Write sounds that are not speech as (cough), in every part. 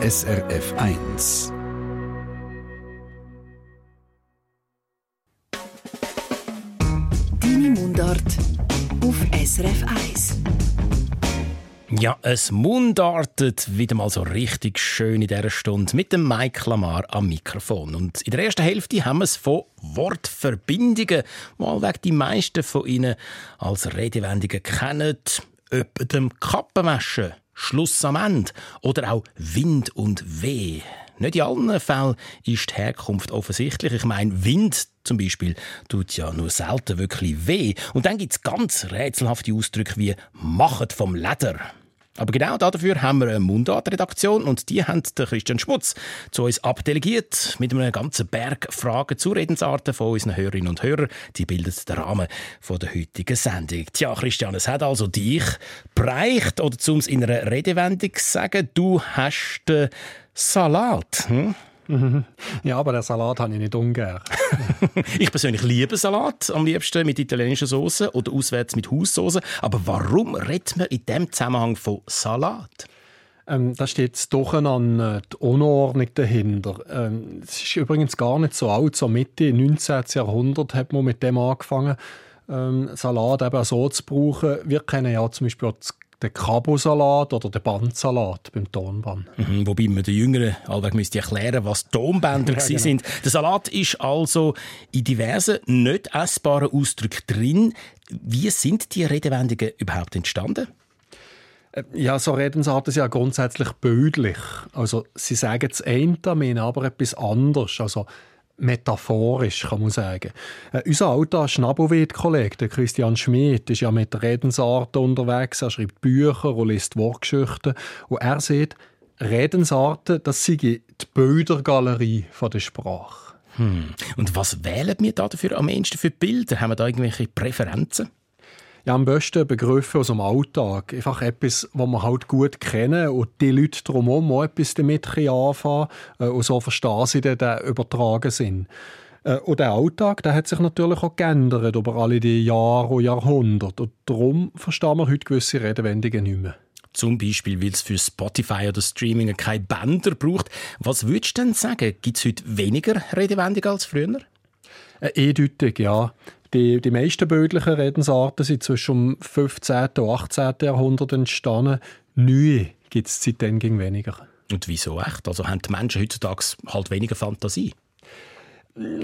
SRF 1. Deine Mundart auf SRF 1. Ja, es mundartet wieder mal so richtig schön in dieser Stunde mit dem Mike Lamar am Mikrofon. Und in der ersten Hälfte haben wir es von Wortverbindungen, mal die meisten von Ihnen als Redewendungen kennen. Etwa dem Kappenwaschen, Schluss am Ende oder auch Wind und Weh. Nicht in allen Fällen ist die Herkunft offensichtlich. Ich meine, Wind zum Beispiel tut ja nur selten wirklich weh. Und dann gibt es ganz rätselhafte Ausdrücke wie «machet vom Leder». Aber genau dafür haben wir eine Mundartredaktion und die haben Christian Schmutz zu uns abdelegiert mit einem ganzen Berg Fragen zu Redensarten von unseren Hörerinnen und Hörern. Die bilden den Rahmen von der heutigen Sendung. Tja, Christian, es hat also dich bereicht, oder zum in einer Redewendung sagen, du hast den Salat. Hm? (laughs) Ja, aber den Salat habe ich nicht ungern. (laughs) ich persönlich liebe Salat, am liebsten mit italienischer Soße oder auswärts mit Haussoße. Aber warum redet man in dem Zusammenhang von Salat? Ähm, da steht doch an äh, die Unordnung dahinter. Ähm, es ist übrigens gar nicht so alt, so Mitte 19. Jahrhundert hat man mit dem angefangen, ähm, Salat eben so zu brauchen. Wir kennen ja zum Beispiel das den Kabosalat oder den Bandsalat beim Tonband. Mhm, wobei man den Jüngeren allweg müsste erklären, was Tonbänder (laughs) ja, genau. sind. Der Salat ist also in diversen nicht essbaren Ausdrücken drin. Wie sind die Redewendungen überhaupt entstanden? Äh, ja, so Redensarten sind ja grundsätzlich bildlich. Also sie sagen das eine, aber etwas anderes. Also metaphorisch, kann man sagen. Äh, unser alter Schnabelwirt-Kollege, Christian Schmidt, ist ja mit Redensarten unterwegs. Er schreibt Bücher und liest Wortgeschichten. Und er sieht, Redensarten, das sei die Bildergalerie der Sprache. Hm. Und was wählen wir da dafür am ehesten für Bilder? Haben wir da irgendwelche Präferenzen? Ja, am besten Begriffe aus dem Alltag. Einfach etwas, was wir halt gut kennen und die Leute drumherum auch etwas damit anfangen äh, und so verstehen sie den, den übertragen sind. Äh, und der Alltag der hat sich natürlich auch geändert über alle die Jahre und Jahrhunderte. Und darum verstehen wir heute gewisse Redewendungen nicht mehr. Zum Beispiel, weil es für Spotify oder Streaming keine Bänder braucht. Was würdest du denn sagen? Gibt es heute weniger Redewendungen als früher? Äh, eindeutig, ja. Die, die meisten bildlichen Redensarten sind zwischen dem 15. und 18. Jahrhundert entstanden. Neue gibt es seitdem gegen weniger. Und wieso echt? Also haben die Menschen heutzutage halt weniger Fantasie?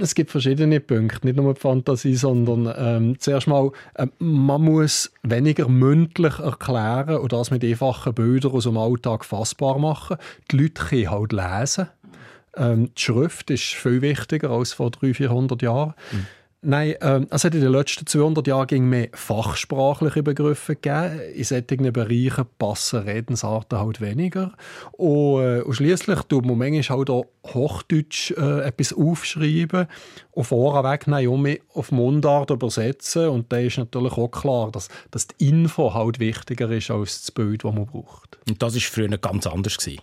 Es gibt verschiedene Punkte, nicht nur die Fantasie, sondern ähm, zuerst mal, äh, man muss weniger mündlich erklären und das mit einfachen Bildern aus dem Alltag fassbar machen. Die Leute können halt lesen. Ähm, die Schrift ist viel wichtiger als vor 300, 400 Jahren. Mhm. Nein, ähm, es hat in den letzten 200 Jahren mehr fachsprachliche Begriffe gegeben. In solchen Bereichen passen Redensarten halt weniger. Und, äh, und schliesslich tut man manchmal halt auch Hochdeutsch äh, etwas aufschreiben und vorweg um auf Mundart übersetzen. Und da ist natürlich auch klar, dass, dass die Info halt wichtiger ist als das Bild, das man braucht. Und das war früher ganz anders. Gewesen.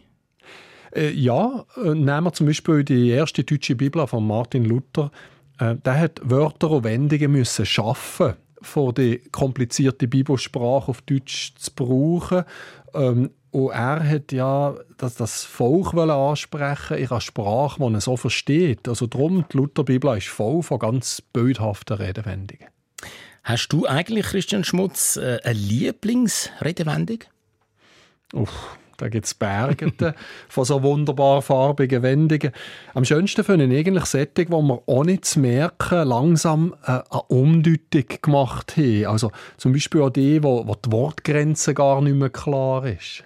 Äh, ja, äh, nehmen wir zum Beispiel die erste deutsche Bibel von Martin Luther äh, der hat Wörter und Wendungen müssen schaffen, vor die komplizierte Bibelsprache auf Deutsch zu brauchen. Ähm, und er hat ja das, das Volk ansprechen in einer Sprache, die er so versteht. Also darum, die Lutherbibel ist voll von ganz bildhaften Redewendungen. Hast du eigentlich, Christian Schmutz, äh, eine Lieblingsredewendung? Uff, da gibt es Berge (laughs) von so wunderbar farbigen Wendungen. Am schönsten finde ich eigentlich Sättig, wo wir ohne zu merken langsam äh, eine Umdeutung gemacht haben. Also zum Beispiel auch die, wo, wo die Wortgrenze gar nicht mehr klar ist.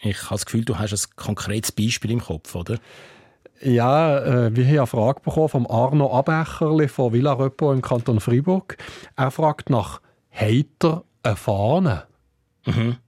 Ich habe das Gefühl, du hast ein konkretes Beispiel im Kopf, oder? Ja, äh, wir haben eine Frage bekommen vom Arno Abecherli von Villaröpo im Kanton Fribourg. Er fragt nach «Heiter eine Fahne?» mhm.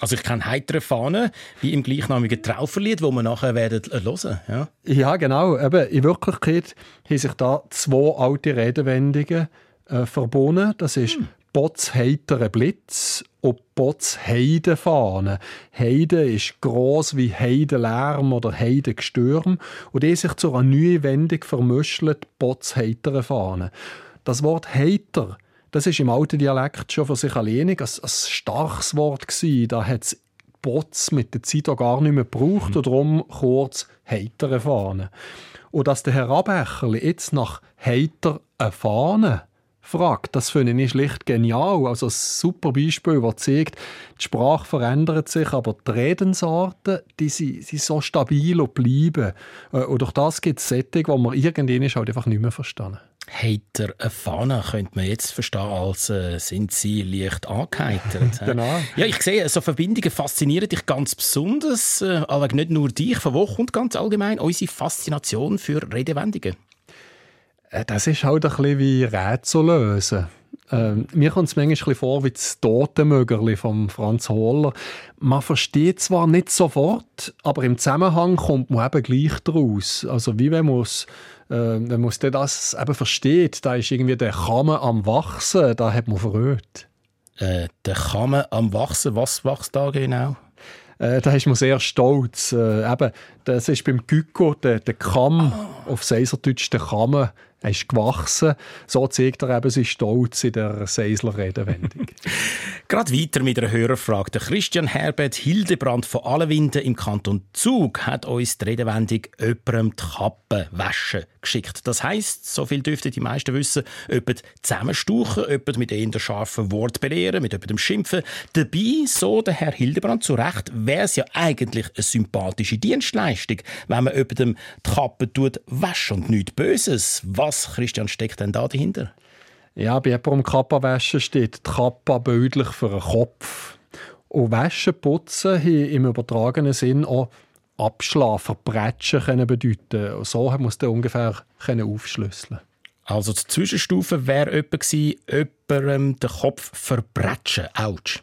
Also ich kenne heitere Fahnen, wie im gleichnamigen Trauferlied, wo wir nachher werden hören. Ja, ja genau. Eben, in Wirklichkeit haben sich da zwei alte Redewendungen äh, verbunden. Das ist hm. Bots heitere Blitz und Bots Heidefahne. Heide ist groß wie Heidelärm oder Heidegestürm und die sich zu einer neuen Wendung vermischelt, Bots heitere Fahne. Das Wort heiter das ist im alten Dialekt schon für sich alleine ein, ein starkes Wort gewesen. Da hat es Putz mit der Zeit auch gar nicht mehr braucht mhm. und darum kurz heitere Fahne. Und dass der Herr Abecherli jetzt nach heiter Fahne fragt, das finde ich schlicht genial. Also ein super Beispiel, das zeigt, die Sprache verändert sich, aber die Redensarten, die sind, sind so stabil und bleiben. Äh, und durch das gibt es Sättig, die man irgendwann halt einfach nicht mehr verstanden. Heiter eine Fahne könnte man jetzt verstehen, als äh, sind sie leicht angeheitert. (laughs) genau. Ja, ich sehe, so Verbindungen faszinieren dich ganz besonders, äh, aber nicht nur dich, von wo kommt ganz allgemein unsere Faszination für Redewendungen? Äh, das ist halt ein bisschen wie Rätsel lösen. Ähm, mir kommt es manchmal vor wie das Totenmögerli von Franz Holler. Man versteht zwar nicht sofort, aber im Zusammenhang kommt man eben gleich daraus. Also wie wenn man es äh, wenn man das eben versteht, da ist irgendwie der Kamm am Wachsen, da hat man verrät. Äh, der Kamm am Wachsen, was wächst da genau? Äh, da ist man sehr stolz. Äh, eben, das ist beim Gyko der, der Kamm, oh. Auf Seiserdeutsch der Kamm, er ist gewachsen. So zeigt er eben seinen Stolz in der Seisler Redewendung. (laughs) Gerade weiter mit einer Hörerfrage. Der Christian Herbert Hildebrand von Allenwinden im Kanton Zug hat uns die Redewendung «Öpperem die Kappe waschen» geschickt. Das heisst, so viel dürften die meisten wissen, jemand zusammenstuchen, jemand mit eher scharfen Wort belehren, mit jemandem schimpfen. Dabei, so der Herr Hildebrand zu Recht, wäre es ja eigentlich eine sympathische Dienstleistung, wenn man jemandem die Kappe tut, waschen und nichts Böses. Was, Christian, steckt denn da dahinter? Ja, bei jemandem Kappa waschen steht die Kappa bildlich für einen Kopf. Und Waschen, Putzen haben im übertragenen Sinn auch Abschlafen, Verbrechen können bedeuten. So haben wir es dann ungefähr aufschlüsseln Also die Zwischenstufe wäre jemand gewesen, jemandem den Kopf verbrechen. Autsch.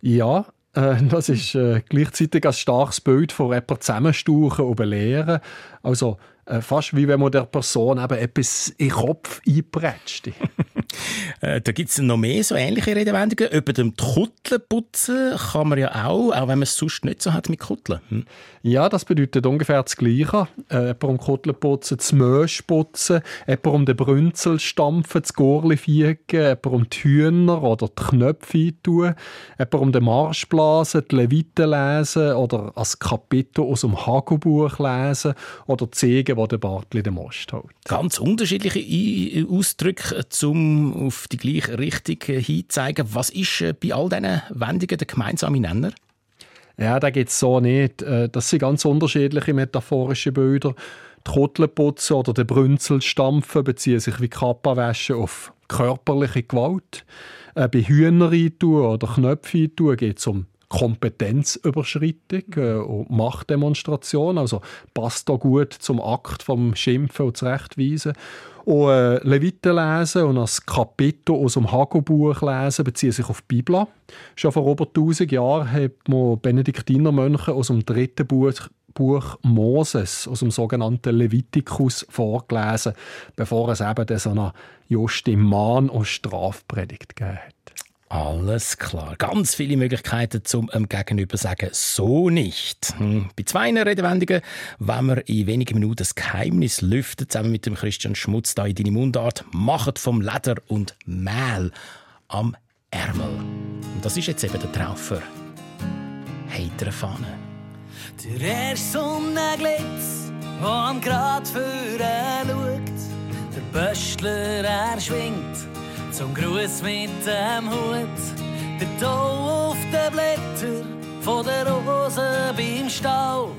Ja, äh, (laughs) das ist äh, gleichzeitig ein starkes Bild von jemandem zusammenstauchen und belehren. Also äh, fast wie wenn man der Person eben etwas in den Kopf einprätscht. (laughs) äh, da gibt es noch mehr so ähnliche Redewendungen. Über dem Kutteln putzen kann man ja auch, auch wenn man es sonst nicht so hat mit Kutteln. Hm? Ja, das bedeutet ungefähr das Gleiche. Äh, um Kutteln putzen, das Mösch putzen, jemand um den Brünzel stampfen, das Gurli fiegen, jemand um die Hühner oder die Knöpfe eintun, um den Marsch blasen, die Leviten lesen oder ein Kapitel aus dem Hagelbuch lesen oder Zegen wo der Bartli den Most hält. Ganz unterschiedliche Ausdrücke, um auf die gleiche Richtung hinzuzeigen. Was ist äh, bei all diesen Wendungen der gemeinsame Nenner? Ja, da geht es so nicht. Äh, das sind ganz unterschiedliche metaphorische Bilder. Die Kottelputzen oder der Brünzel stampfen beziehen sich wie Kappawaschen auf körperliche Gewalt. Äh, bei Hühner oder Knöpfe geht es um Kompetenzüberschreitung äh, und Machtdemonstration. Also passt da gut zum Akt vom Schimpfen und Zurechtweisen. Und äh, Leviten lesen und das Kapitel aus dem Hagelbuch lesen beziehen sich auf die Bibel. Schon vor über 1000 Jahren hat man Benediktinermönche aus dem dritten Buch Buch Moses aus dem sogenannten Levitikus vorgelesen, bevor es eben so eine Justi Mahn- und Strafpredigt gegeben hat. Alles klar. Ganz viele Möglichkeiten zum ähm, Gegenüber sagen, so nicht. Hm. Bei zwei Redewendungen wenn wir in wenigen Minuten das Geheimnis lüften, zusammen mit dem Christian Schmutz da in deine Mundart, macht vom Leder und Mehl am Ärmel. Und das ist jetzt eben der Traufer. Heitere Fahne. Der erste Sonnenglitz, der am Grad schaut, der Böstler, er schwingt zum Gruß mit dem Hut. Der Tau auf den Blättern von der Rose beim Stau.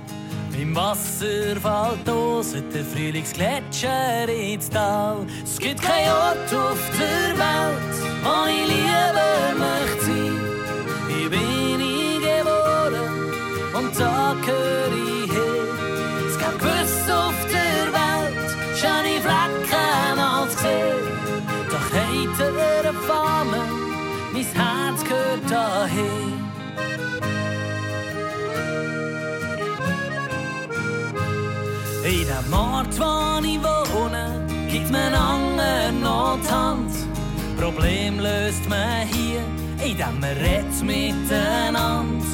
Im Wasser fällt aus der Frühlingsgletscher ins Tal. Es gibt kein Ort auf der Welt, wo ich lieber möchte sein. Ich bin nie geboren und da gehöre ich Dem Ort, wo ich wohne, gibt man Anger noch die Hand. Problem löst man hier, indem man redet miteinander.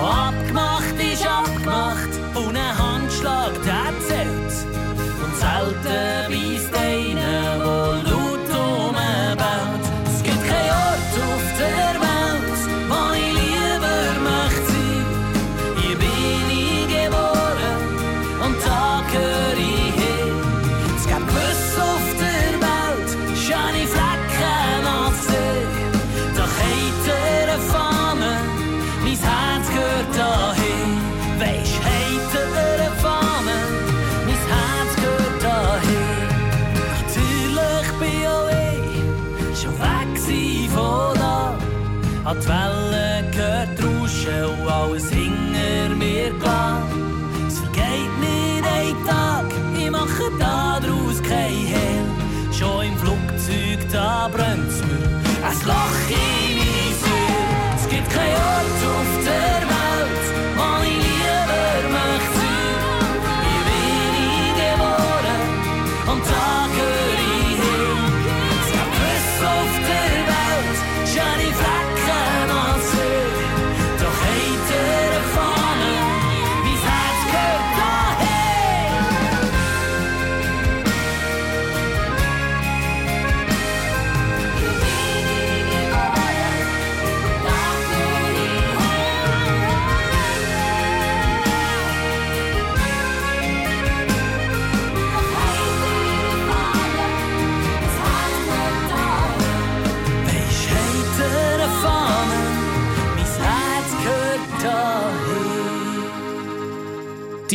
Abgemacht ist abgemacht und ein Handschlag, der zählt. Und selten beißt einer, der die Wellen gehört rauschen und alles hinter mir gelassen. Es vergeht nicht ein Tag, ich mache daraus kein Hehl. Schon im Flugzeug, da brennt's mir ein Loch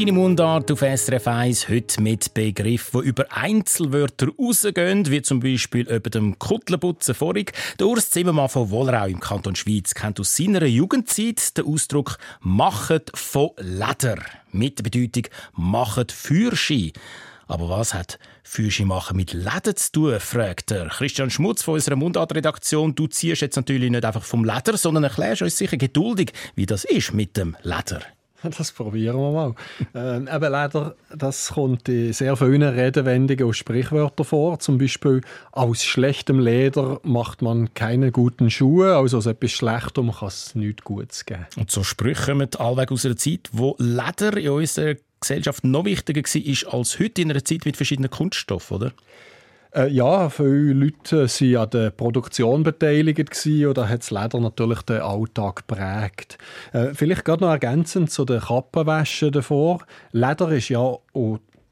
Deine Mundart auf SRF 1 heute mit Begriffen, die über Einzelwörter rausgehen, wie zum Beispiel über dem Kuttleputzen vorig. Der Urs Zimmermann von Wollerau im Kanton Schweiz kennt aus seiner Jugendzeit den Ausdruck «Machet von Leder» mit der Bedeutung «Machet Fürschein». Aber was hat Fürschein machen mit Leder zu tun, fragt er. Christian Schmutz von unserer Mundartredaktion. Du ziehst jetzt natürlich nicht einfach vom Leder, sondern erklärst uns sicher geduldig, wie das ist mit dem Leder. (laughs) Das probieren wir mal. ähm, eben Leder, das kommt in sehr vielen Redewendungen und Sprichwörtern vor. Zum Beispiel, aus schlechtem Leder macht man keine guten Schuhe. Also aus etwas Schlechtem kann es nichts Gutes geben. Und so Sprüche kommen allweg aus einer Zeit, wo Leder in unserer Gesellschaft noch wichtiger war als heute in einer Zeit mit verschiedenen Kunststoffen, oder? Äh, ja, viele Leute waren an der Produktion beteiligt gewesen, und hat das Leder natürlich den Alltag geprägt. Äh, vielleicht gerade noch ergänzend zu den Kappenwäschen davor. Leder ist ja auch,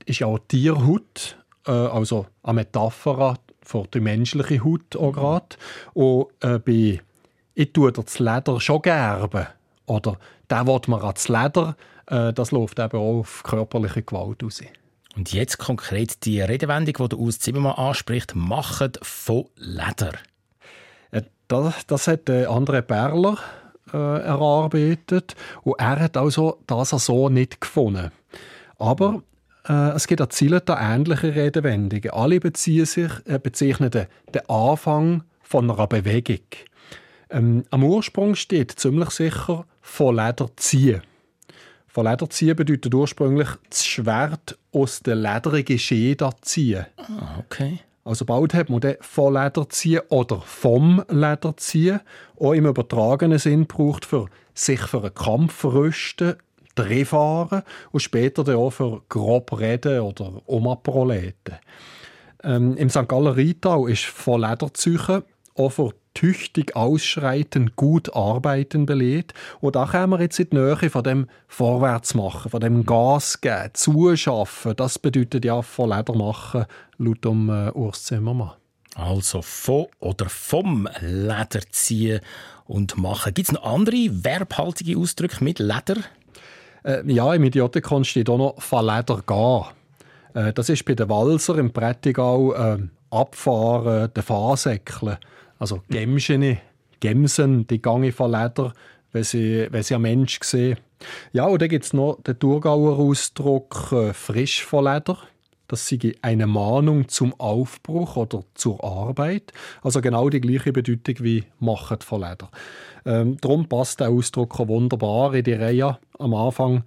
ist ja auch Tierhaut, äh, also eine Metapher für die menschliche Haut auch gerade. Und äh, bei «Ich tue dir das Leder schon gerben» oder «Der will mir ans Leder», äh, das läuft eben auch auf körperliche Gewalt aus. Und jetzt konkret die Redewendung, die der Urs Zimmermann anspricht, «Machet von Leder». Äh, Das, das hat der André Perler äh, erarbeitet und er hat also das so nicht gefunden. Aber äh, es gibt an Zielen da ähnliche Redewendungen. Alle beziehen sich, äh, bezeichnen den, den Anfang von einer Bewegung. Ähm, am Ursprung steht ziemlich sicher «von Leder ziehen». Von Leder ziehen bedeutet ursprünglich das Schwert aus der lederigen Schäde ziehen. Ah, okay. Also bald hat man den von Leder ziehen oder vom Leder ziehen. Auch im übertragenen Sinn braucht für sich für einen Kampf rüsten, Drehfahren und später dann auch für grob reden oder Omaproleten. Ähm, Im St. Galler Rietau ist von Lederzüchen auch für tüchtig ausschreiten, gut arbeiten belegt. Und da kommen wir jetzt in die Nähe von dem Vorwärtsmachen, von dem Gas geben, zuschaffen. Das bedeutet ja von Leder machen, laut um äh, Urs Zimmermann. Also von oder vom Leder ziehen und machen. Gibt es noch andere verbhaltige Ausdrücke mit Leder? Äh, ja, im Idiotikon steht auch noch «von Leder gehen». Äh, das ist bei den Walser im Prättigau äh, abfahren, den Fahrsäckeln. Also Gemschene, Gemsen, die gange von Leder, wenn sie, wenn sie ein Mensch sehen. Ja, und dann gibt es noch den Thurgauer Ausdruck äh, «frisch von Leder». Das sei eine Mahnung zum Aufbruch oder zur Arbeit. Also genau die gleiche Bedeutung wie «machet von Leder». Ähm, darum passt der Ausdruck auch wunderbar in die Reihe am Anfang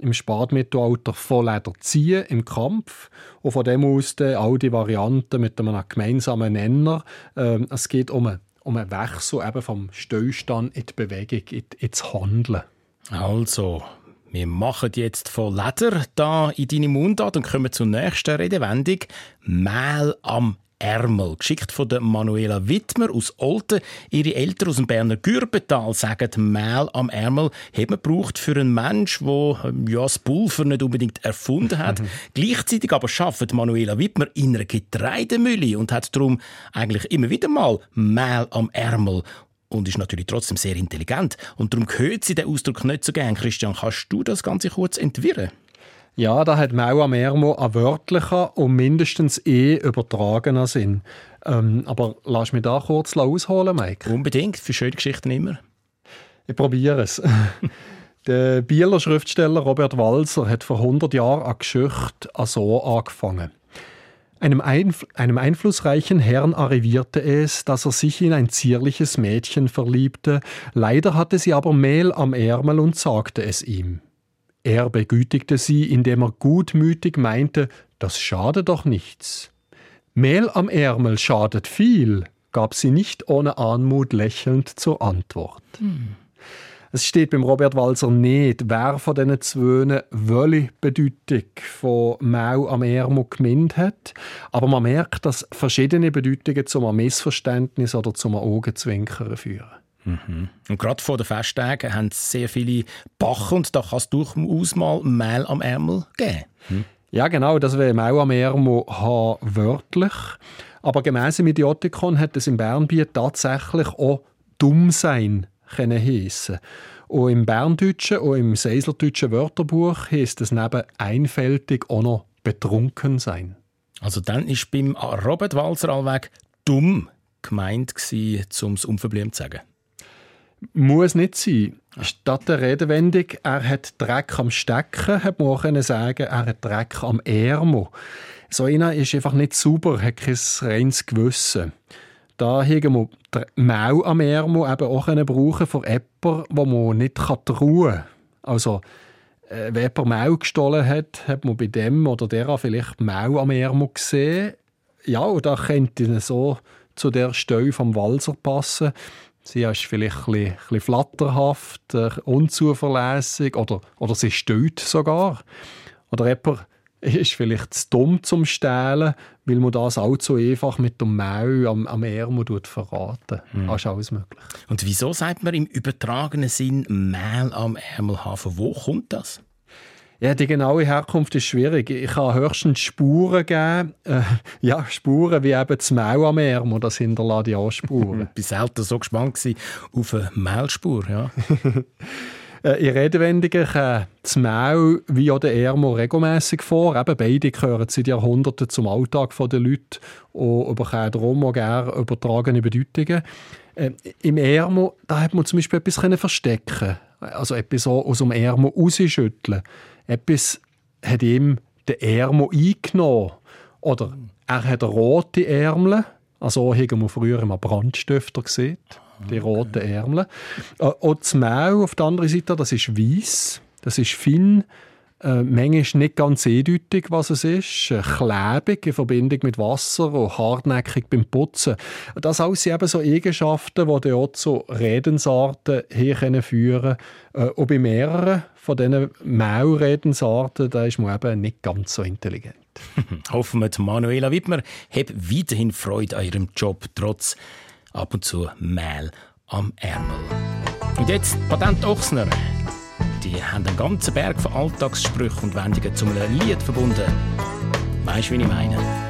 im Spätmittelalter von Leder ziehen im Kampf und von dem aus all die Varianten mit einem gemeinsamen Nenner. Ähm, es geht um einen, um einen Wechsel eben vom Stillstand in die Bewegung, in, ins Handeln. Also, wir machen jetzt von Leder da in deine Mundart und kommen zur nächsten Redewendung. Mehl am Ärmel. Geschickt von der Manuela Wittmer aus Olten. Ihre Eltern aus dem Berner Gürbetal sagen, Mehl am Ärmel hat man gebraucht für einen Mensch, der ähm, ja, das Pulver nicht unbedingt erfunden hat. Gleichzeitig aber arbeitet Manuela Wittmer in einer Getreidemühle und hat darum eigentlich immer wieder mal Mehl am Ärmel und ist natürlich trotzdem sehr intelligent. Und darum gehört sie den Ausdruck nicht so gern. Christian, kannst du das Ganze kurz entwirren? Ja, da hat Mau am Ermo einen wörtlichen und mindestens eh übertragenen Sinn. Ähm, aber lass mich da kurz ausholen, Mike. Unbedingt, für schöne Geschichten immer. Ich probiere es. (laughs) Der Bieler Schriftsteller Robert Walser hat vor 100 Jahren eine Geschichte so angefangen. Einem, Einf einem einflussreichen Herrn arrivierte es, dass er sich in ein zierliches Mädchen verliebte. Leider hatte sie aber Mehl am Ärmel und sagte es ihm. Er begütigte sie, indem er gutmütig meinte, das schade doch nichts. Mehl am Ärmel schadet viel, gab sie nicht ohne Anmut lächelnd zur Antwort. Hm. Es steht beim Robert Walser nicht, wer von diesen zwei welche Bedeutung von Mau am Ärmel gemeint hat. Aber man merkt, dass verschiedene Bedeutungen zum Missverständnis oder zum Augenzwinkern führen. Mhm. Und gerade vor den Festtagen haben es sehr viele Bach und da kann es durchaus mal Mehl am Ärmel geben. Mhm. Ja, genau, das wäre Mehl am Ärmel haben, wörtlich. Aber gemäss dem Idiotikon hat es im Bernbiet tatsächlich auch dumm sein können heissen. Und im Berndeutschen und im Seiseldeutschen Wörterbuch heisst es neben einfältig auch noch betrunken sein. Also dann ist beim Robert Walzer allweg dumm gemeint um es unverblümt zu sagen. Muss nicht sein. Statt der Redewendung, er hat Dreck am Stecken, hat man auch sagen, er hat Dreck am Ärmel. So einer ist einfach nicht sauber, hat kein reines Gewissen. Da haben wir die Mau am Ärmel eben auch brauchen für jemanden, wo man nicht trauen kann. Also, äh, wenn jemand Mau gestohlen hat, hat man bei dem oder der vielleicht Mau am Ärmel gesehen. Ja, und da könnte so zu der Stelle vom Walser passen. Sie ist vielleicht ein bisschen, ein bisschen flatterhaft, äh, unzuverlässig oder, oder sie steht sogar. Oder jemand ist vielleicht zu dumm zum Stehlen, weil man das auch so einfach mit dem Maul am, am Ärmel verraten. Mhm. Das ist alles möglich. Und wieso sagt man im übertragenen Sinn Mehl am Ärmel haben? Wo kommt das? Ja, die genaue Herkunft ist schwierig. Ich kann höchstens Spuren geben. Äh, ja, Spuren wie eben das Maul am Ärmel, das hinterlässt ja auch Spuren. ich war selten so gespannt auf eine Maulspur, ja. (laughs) Äh, in Redewendungen kommen das Maul wie auch der Ärmel regelmässig vor. Eben beide gehören seit Jahrhunderten zum Alltag der Leute und überkommen darum auch gerne übertragene Bedeutungen. Äh, Im Ärmel da hat man zum Beispiel etwas verstecken Also etwas aus dem Ärmel rausschütteln. Etwas hat ihm den Ärmel eingenommen. Oder er hat rote Ärmel. Also haben wir früher immer Brandstifter gesehen die roten Ärmel. Äh, und das Maul auf der anderen Seite, das ist weiß, das ist fein, äh, manchmal nicht ganz eindeutig, was es ist. Äh, klebig in Verbindung mit Wasser und hartnäckig beim Putzen. Das alles sind eben so Eigenschaften, die dann auch zu Redensarten hier führen können. Äh, und bei mehreren von diesen Maulredensarten da ist man eben nicht ganz so intelligent. (laughs) Hoffen wir, Manuela Wittmer hat weiterhin Freude an ihrem Job, trotz ab und zu Mehl am Ärmel. Und jetzt Patent Ochsner. Die haben einen ganzen Berg von Alltagssprüchen und Wendungen zu einem Lied verbunden. Weißt du, wie ich meine?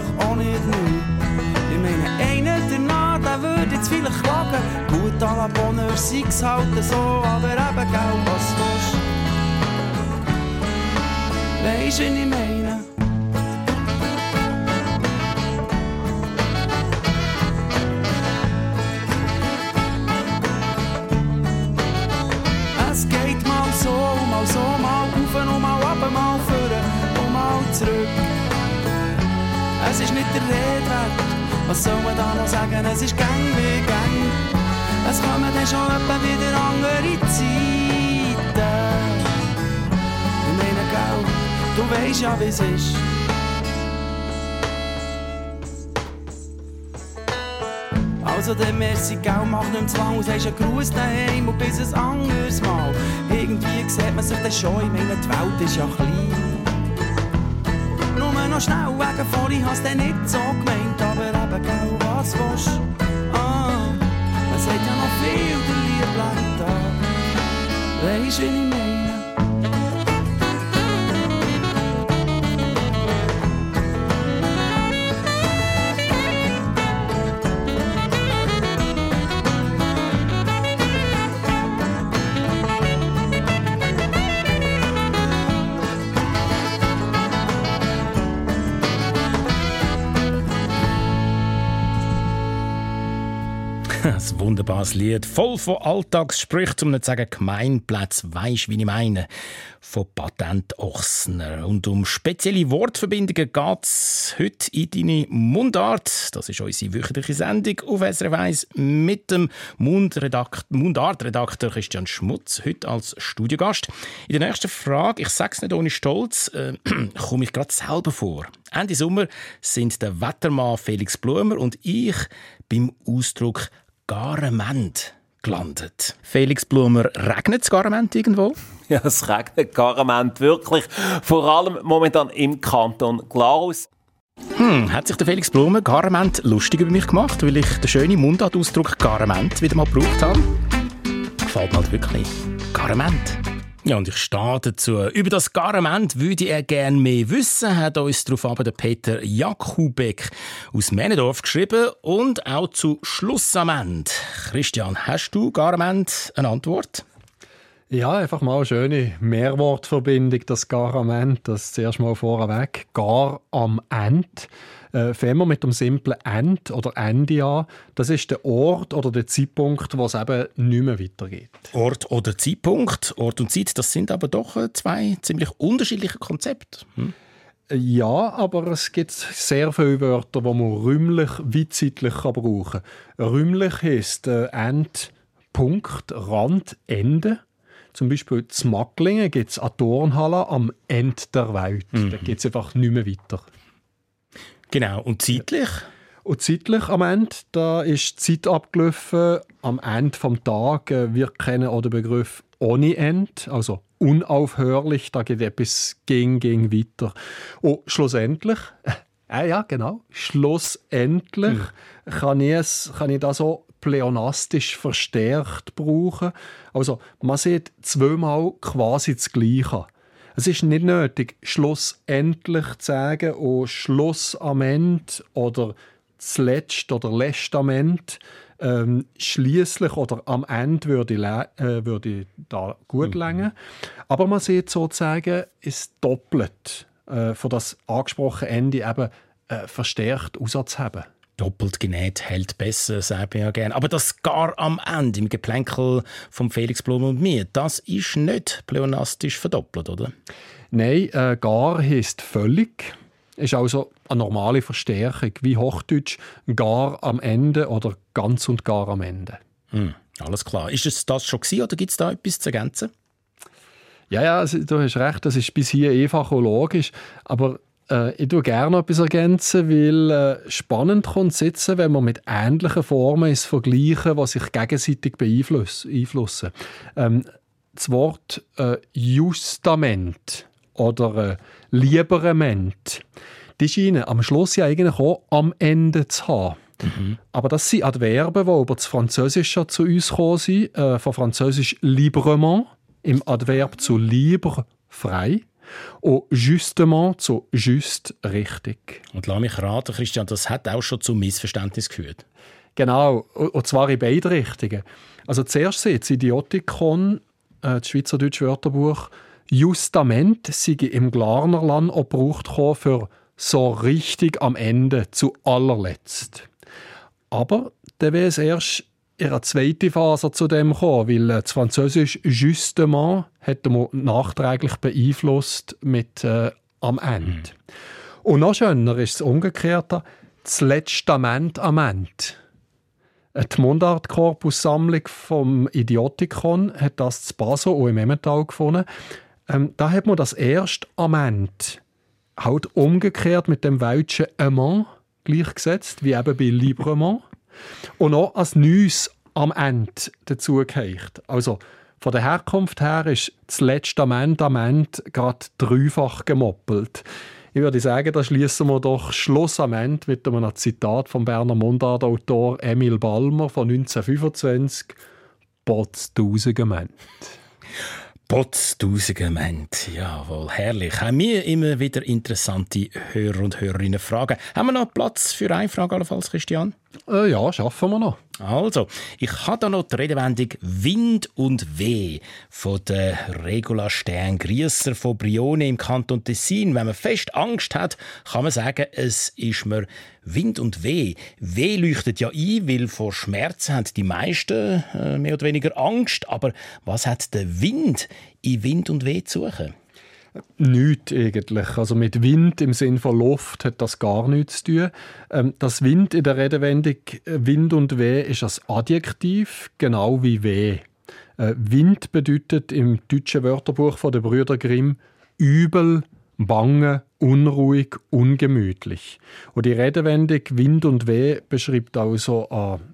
auch nicht neu. Ich meine, einer danach, der würde jetzt vielleicht klagen. Gut, à la Bonheur sei's halt so, aber eben, gell, was willst Weisst du, wie ich meine? Sagen? Es ist gang wie gang. Es kommen dann schon etwa wieder andere Zeiten. Ich meine, gell, du weisst ja, wie es ist. Also der merci, gell, mach nicht Zwang und sagst einen Gruß daheim und bis ein anderes Mal. Irgendwie sieht man sich dann schon, ich meine, die Welt ist ja klein. Nur noch schnell wegen vorhin hast du nicht so gemeint, aber eben, gell, was willst Ah, man sagt ja noch viel, der Liebe bleibt da. Weisst du, wie Ein wunderbares Lied, voll von Alltagssprüchen, um nicht zu sagen Gemeinplätze, weisst wie ich meine, von Patent Ochsner. Und um spezielle Wortverbindungen geht es heute in deine Mundart. Das ist unsere wöchentliche Sendung auf SRF 1 mit dem Mundartredakteur Christian Schmutz, heute als Studiogast. In der nächsten Frage, ich sage es nicht ohne Stolz, äh, (clears throat) komme ich gerade selber vor. Ende Sommer sind der Wettermann Felix Blumer und ich beim Ausdruck Garement gelandet. Felix Blumer, regnet es Garement irgendwo? (laughs) Ja, es regnet Garament wirklich. Vor allem momentan im Kanton Glarus. Hm, hat sich der Felix Blumer Garement lustig über mich gemacht, weil ich den schönen Mundartausdruck Garement wieder mal gebraucht habe? Gefällt mir halt wirklich. Garement. Ja, und ich stehe dazu. Über das Garament würde er gerne mehr wissen, hat uns darauf aber der Peter Jakubek aus Männendorf geschrieben und auch zu Schlussament. Christian, hast du Garament eine Antwort? Ja, einfach mal eine schöne Mehrwortverbindung, das Garament, das zuerst mal vorweg. Gar am Ende. Äh, fangen wir mit dem simplen End oder Ende an. Das ist der Ort oder der Zeitpunkt, wo es eben nicht mehr weitergeht. Ort oder Zeitpunkt. Ort und Zeit, das sind aber doch äh, zwei ziemlich unterschiedliche Konzepte. Hm? Ja, aber es gibt sehr viele Wörter, die man räumlich wie zeitlich brauchen kann. Räumlich heisst äh, End, Punkt, Rand, Ende. Zum Beispiel zu Macklingen gibt es eine Turnhalle am Ende der Welt. Mhm. Da geht es einfach nicht mehr weiter. Genau. Und zeitlich? Und zeitlich am Ende, da ist die Zeit abgelaufen. Am Ende des Tages, wir kennen auch den Begriff ohne End, also unaufhörlich, da geht etwas gegen, gegen weiter. Und schlussendlich, (laughs) äh, ja genau, schlussendlich mhm. kann, ich es, kann ich das so pleonastisch verstärkt brauchen. Also man sieht zweimal quasi das Gleiche. Es ist nicht nötig, schlussendlich zu sagen und Schluss am Ende oder zuletzt oder letzte am Ende. Ähm, schließlich oder am Ende würde, äh, würde da gut mhm. länger. Aber man sieht sozusagen, ist doppelt äh, für das angesprochene Ende eben äh, verstärkt auszuheben doppelt genäht hält besser, sagt man ja gerne. Aber das gar am Ende, im Geplänkel von Felix Blum und mir, das ist nicht pleonastisch verdoppelt, oder? Nein, äh, gar heisst völlig. Ist also eine normale Verstärkung, wie Hochdeutsch gar am Ende oder ganz und gar am Ende. Hm, alles klar. Ist es das schon gewesen, oder gibt es da etwas zu ergänzen? Ja, ja, also, du hast recht, das ist bis hier einfach logisch. Aber äh, ich tue gerne etwas ergänzen, weil äh, spannend kommt sitzen, wenn man mit ähnlichen Formen ins Vergleichen, was sich gegenseitig beeinflussen. Ähm, das Wort äh, Justament oder äh, Liberement, die scheinen am Schluss ja eigentlich auch am Ende zu haben. Mhm. Aber das sind Adverben, die über das Französische zu uns gekommen sind, äh, von Französisch librement, im Adverb zu libre, frei und justement zu just richtig. Und lass mich raten, Christian, das hat auch schon zu Missverständnis geführt. Genau, und zwar in beide Richtungen. Also zuerst sieht das Idiotikon, äh, das Schweizerdeutsche Wörterbuch, Justament sei im Glarnerland auch gebraucht für so richtig am Ende, zu allerletzt. Aber dann wäre es erst in einer zweiten Phase zu dem gekommen, weil äh, das Französisch «justement» hat man nachträglich beeinflusst mit äh, «am Ende». Mhm. Und noch schöner ist das Umgekehrte «das Letztament am Ende». Die Mundart-Korpus-Sammlung vom Idiotikon hat das zu Basel und im Emmental gefunden. Ähm, da hat man das erste Amend halt umgekehrt mit dem Welschen Amant gleichgesetzt, wie eben bei Librement. Und auch als Neues am Ende dazu geheicht. Also von der Herkunft her ist das letzte Amend am Ende gerade dreifach gemoppelt. Ich würde sagen, da schließen wir doch Schluss am Ende mit einem Zitat vom Berner Mundart-Autor Emil Balmer von 1925. Potz tausend Potztausendement, jawohl, herrlich. Haben wir immer wieder interessante Hörer und Hörerinnen Fragen. Haben wir noch Platz für eine Frage, allenfalls, Christian? Äh, ja, schaffen wir noch. Also, ich habe da noch die Redewendung Wind und Weh von der Regula Stern Grieser von Brione im Kanton Tessin. Wenn man fest Angst hat, kann man sagen, es ist mir Wind und Weh. Weh leuchtet ja ein, weil vor Schmerzen haben die meisten äh, mehr oder weniger Angst. Aber was hat der Wind in Wind und Weh zu suchen? Nichts eigentlich. Also mit Wind im Sinn von Luft hat das gar nichts zu tun. Ähm, das Wind in der Redewendung äh, Wind und Weh ist das Adjektiv, genau wie Weh. Äh, Wind bedeutet im deutschen Wörterbuch von der Brüder Grimm übel, bange, unruhig, ungemütlich. Und die Redewendung Wind und Weh beschreibt also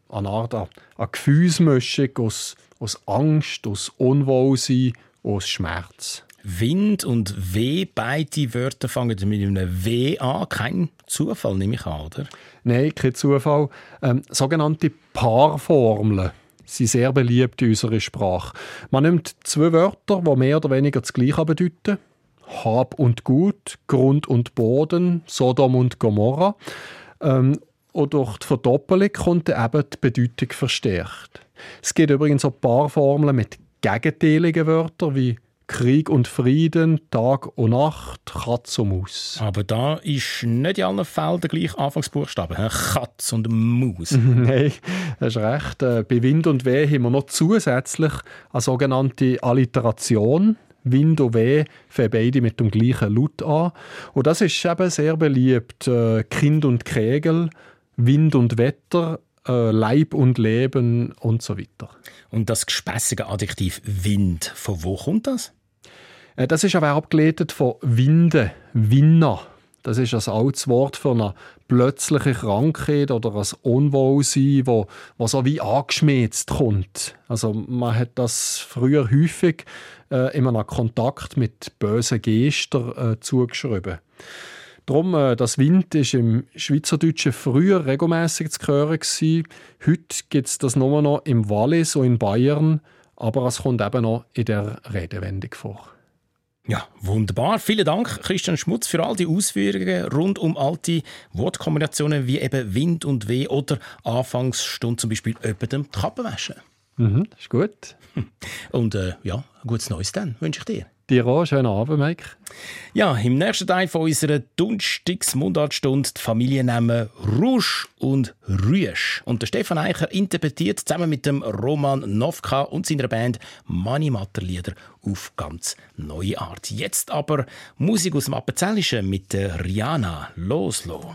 eine Art eine Gefühlsmischung aus, aus Angst, aus Unwohlsein, aus Schmerz. Wind und Weh, beide Wörter fangen mit einem W an. Kein Zufall, nehme ich an, oder? Nein, kein Zufall. Ähm, sogenannte Paarformeln sind sehr beliebt in unserer Sprache. Man nimmt zwei Wörter, die mehr oder weniger das Gleiche bedeuten. Hab und Gut, Grund und Boden, Sodom und Gomorra. Ähm, und durch die Verdoppelung kommt eben die Bedeutung verstärkt. Es gibt übrigens auch Paarformeln mit gegenteiligen Wörtern wie Krieg und Frieden, Tag und Nacht, Katz und Maus. Aber da ist nicht in allen Fällen der gleiche Anfangsbuchstabe. Katz und Maus. (laughs) Nein, das ist recht. Äh, bei Wind und Weh haben wir noch zusätzlich eine sogenannte Alliteration. Wind und Weh fangen beide mit dem gleichen Laut an. Und das ist eben sehr beliebt. Äh, kind und Kegel, Wind und Wetter, äh, Leib und Leben und so weiter. Und das gespässige Adjektiv Wind, von wo kommt das? Äh, das ist aber abgeleitet von Winde, Winner. Das ist ein altes Wort für eine plötzliche Krankheit oder ein Unwohlsein, wo, wo so wie angeschmäht kommt. Also man hat das früher häufig äh, in einem Kontakt mit bösen Gestern äh, zugeschrieben. Darum, äh, das Wind ist im Schweizerdeutschen früher regelmäßig zu hören. Gewesen. Heute gibt es das nur noch im Wallis und in Bayern, aber es kommt eben noch in der Redewendung vor. Ja, wunderbar. Vielen Dank, Christian Schmutz, für all die Ausführungen rund um alte Wortkombinationen wie eben Wind und Weh oder Anfangsstunde zum Beispiel jemandem die Kappe waschen. Mhm, ist gut. (laughs) Und äh, ja, gutes Neues dann, wünsche ich dir. Dir auch. Schönen Abend, Mike. Ja, im nächsten Teil von unserer Dunstigs-Mundartstunde die Familiennamen Rouge und Rüsch. Und der Stefan Eicher interpretiert zusammen mit dem Roman Novka und seiner Band Manimatter-Lieder auf ganz neue Art. Jetzt aber Musik aus dem Appenzellischen mit der Rihanna Loslo.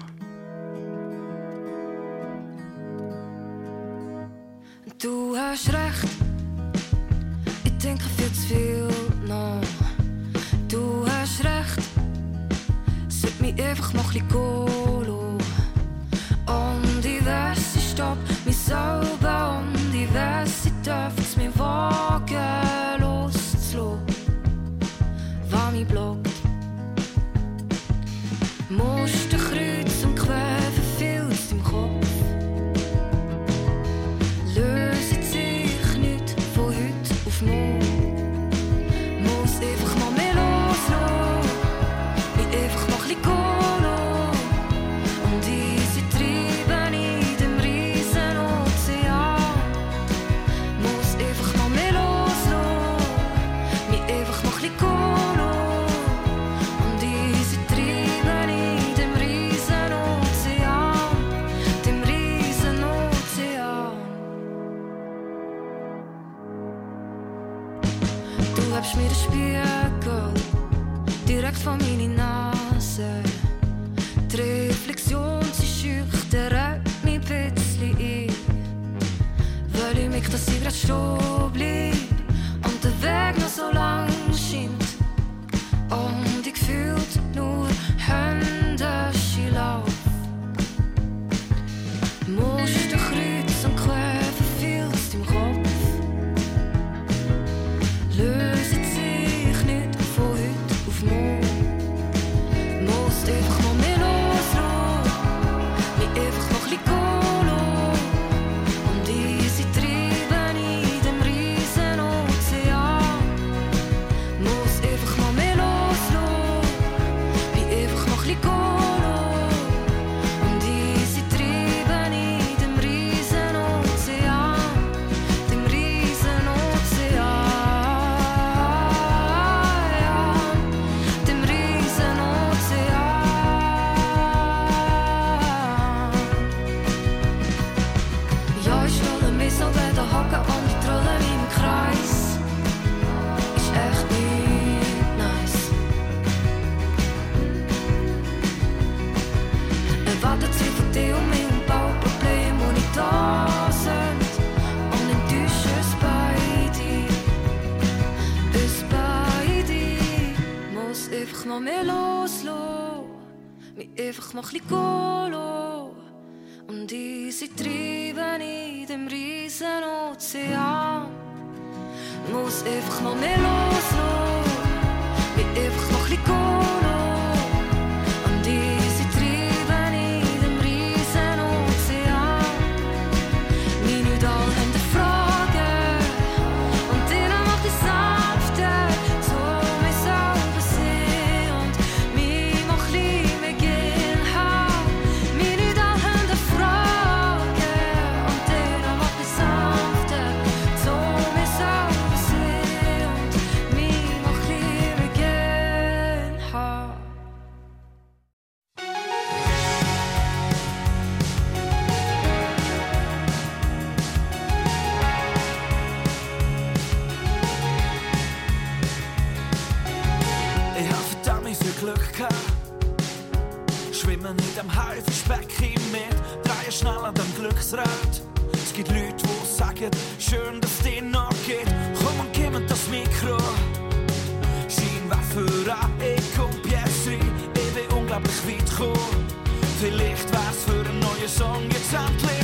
Du hast recht, einfach noch ein in naket, kom und kommen das Mikro. Scheinwerfer an, ich und Piestri, ich bin unglaublich weit gekommen. Vielleicht wär's für einen neuen Song jetzt endlich.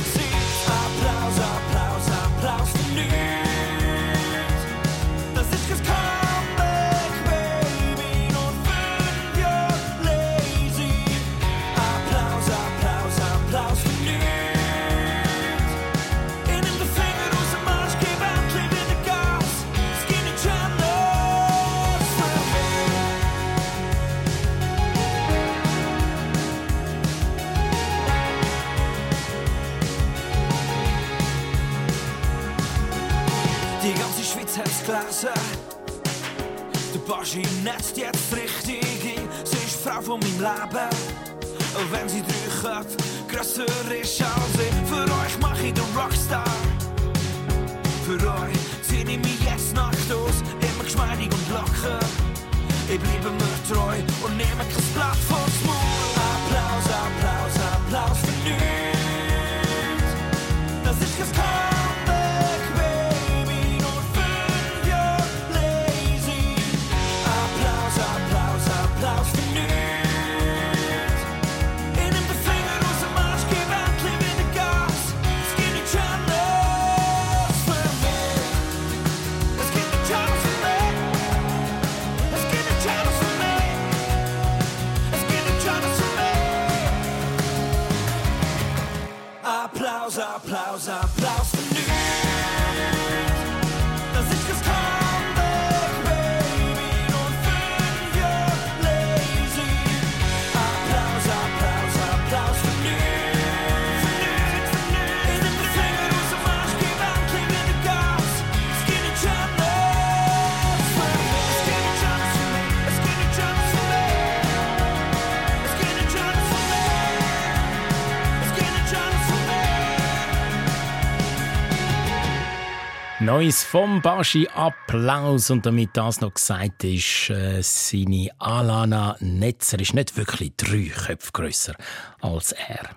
gelesen. Der Baschi Netz jetzt richtig ein. Sie ist Frau von meinem Leben. Auch wenn sie drei Köpfe grösser ist als ich, für euch mach ich den Rockstar. Für euch zieh ich mich jetzt nackt aus, immer geschmeidig und locker. Ich bleibe mir treu und nehme kein Blatt vor's Mund. Applaus, Applaus, Applaus. Neues vom Baschi Applaus. Und damit das noch gesagt ist, äh, seine Alana Netzer ist nicht wirklich drei Köpfe grösser als er.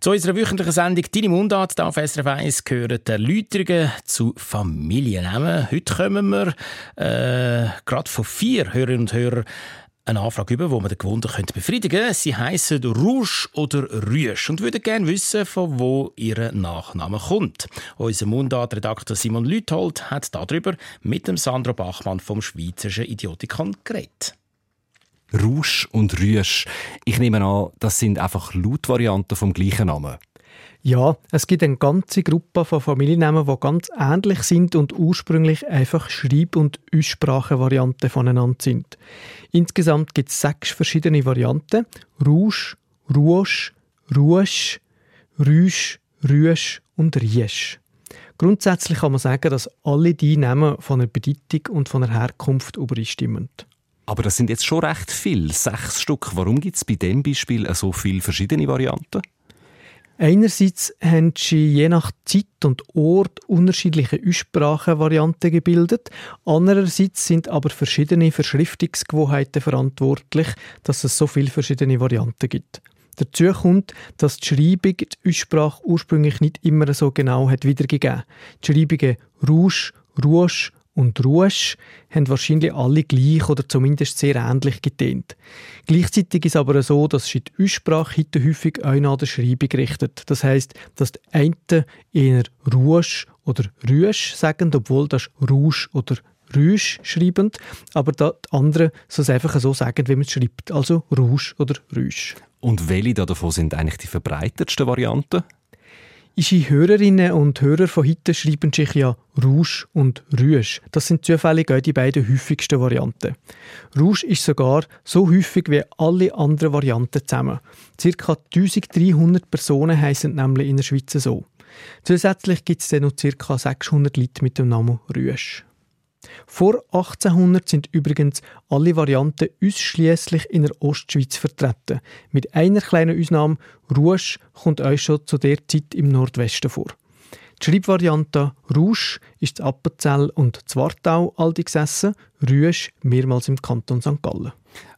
Zu unserer wöchentlichen Sendung «Deine Mundart» auf SRF 1 gehören Erläuterungen zu Familiennamen. Heute kommen wir äh, gerade von vier Hörerinnen und Hörern eine Anfrage über, wo man den Gewunder befriedigen könnte. Sie heißen Rouge oder Rüsch und würden gerne wissen, von wo ihr Nachname kommt. Unser Mundart-Redakteur Simon Lüthold hat darüber mit dem Sandro Bachmann vom Schweizerischen Idiotikon geredet. Rouge und Rüsch. Ich nehme an, das sind einfach Lautvarianten vom gleichen Namen. Ja, es gibt eine ganze Gruppe von Familiennamen, die ganz ähnlich sind und ursprünglich einfach Schreib- und Aussprachevarianten voneinander sind. Insgesamt gibt es sechs verschiedene Varianten. Rouge, Rouge, Rouge, Rüsch, Rüsch und Riesch. Grundsätzlich kann man sagen, dass alle die Namen von der Bedeutung und von der Herkunft übereinstimmen. Aber das sind jetzt schon recht viele, sechs Stück. Warum gibt es bei dem Beispiel so viele verschiedene Varianten? Einerseits haben sie je nach Zeit und Ort unterschiedliche Aussprachenvarianten gebildet. Andererseits sind aber verschiedene Verschriftungsgewohnheiten verantwortlich, dass es so viele verschiedene Varianten gibt. Dazu kommt, dass die Schreibung die Aussprache ursprünglich nicht immer so genau hat wiedergegeben. Die Schreibungen Rouge, Rouge und Rouge haben wahrscheinlich alle gleich oder zumindest sehr ähnlich getönt. Gleichzeitig ist aber so, dass sich die Aussprache heute häufig auch an der Schreibung richtet. Das heißt, dass die einen eher Rouge oder Rüsch sagen, obwohl das Rouge oder Rüsch schreiben, aber die anderen so es einfach so sagen, wie man es schreibt, also Rouge oder Rüsch. Und welche davon sind eigentlich die verbreitetsten Varianten? Unsere Hörerinnen und Hörer von heute schreiben sich ja Rouge und Rüsch. Das sind zufällig auch die beiden häufigsten Varianten. Rouge ist sogar so häufig wie alle anderen Varianten zusammen. Circa 1300 Personen heißen nämlich in der Schweiz so. Zusätzlich gibt es dann noch ca. 600 Leute mit dem Namen Rüsch. Vor 1800 sind übrigens alle Varianten ausschließlich in der Ostschweiz vertreten. Mit einer kleinen Ausnahme, Rouge kommt euch schon zu der Zeit im Nordwesten vor. Die Schreibvariante Rouge ist in Appenzell und Zwartau alte gesessen, Rüsch mehrmals im Kanton St. Gallen.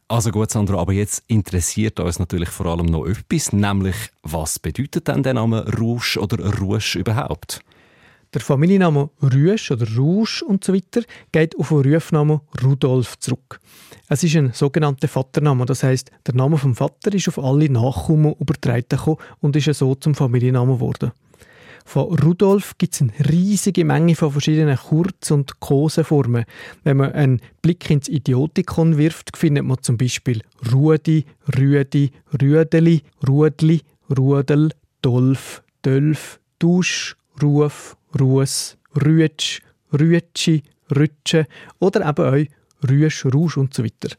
Also gut, Sandro, aber jetzt interessiert uns natürlich vor allem noch etwas, nämlich was bedeutet denn der Name Rouge oder Rouge überhaupt? Der Familienname Rüsch oder Rouge und so weiter geht auf den Rufnamen Rudolf zurück. Es ist ein sogenannter Vatername, das heißt, der Name vom Vater ist auf alle Nachkommen übertragen und ist so zum Familiennamen geworden. Von Rudolf gibt es eine riesige Menge von verschiedenen Kurz- und Koseformen. Wenn man einen Blick ins Idiotikon wirft, findet man zum Beispiel Rudi, Rüdi, Rüdeli, Rudli, Rudel, Dolf, Dölf, Dusch, Ruf, Ruß, Rütsch, Rütschi, Rütsche oder eben auch Rüsch, Rouge und so weiter.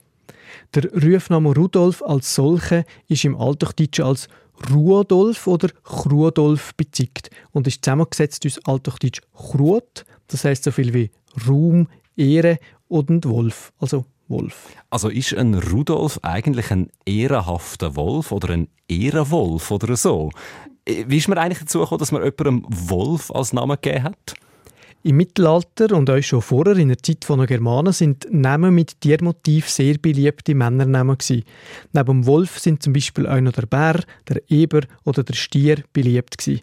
Der Rufname Rudolf als solche ist im Althochdeutschen als Ruodolf oder Chrudolf bezeugt und ist zusammengesetzt aus Althochdeutsch Chrut, das heißt so viel wie Ruhm, Ehre und Wolf, also Wolf. Also ist ein Rudolf eigentlich ein ehrenhafter Wolf oder ein Ehrenwolf oder so? Wie ist man eigentlich dazu gekommen, dass man jemandem Wolf als Namen gegeben hat? Im Mittelalter und auch schon vorher, in der Zeit der Germanen, sind Namen mit Tiermotiv sehr beliebte Männernamen gewesen. Neben dem Wolf sind zum Beispiel auch noch der Bär, der Eber oder der Stier beliebt gewesen.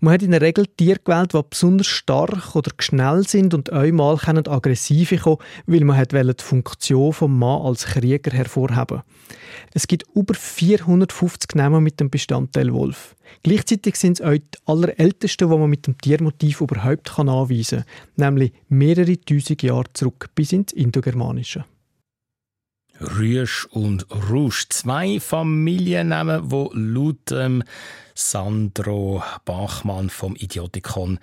Man hat in der Regel Tiere gewählt, die besonders stark oder schnell sind und einmal aggressiv kommen, weil man die Funktion des Mann als Krieger hervorheben. Es gibt über 450 Namen mit dem Bestandteil Wolf. Gleichzeitig sind es auch die allerältesten, die man mit dem Tiermotiv überhaupt anweisen kann, nämlich mehrere tausend Jahre zurück bis ins Indogermanische. Rüsch und Rusch. Zwei Familiennamen, die laut ähm, Sandro Bachmann vom Idiotikon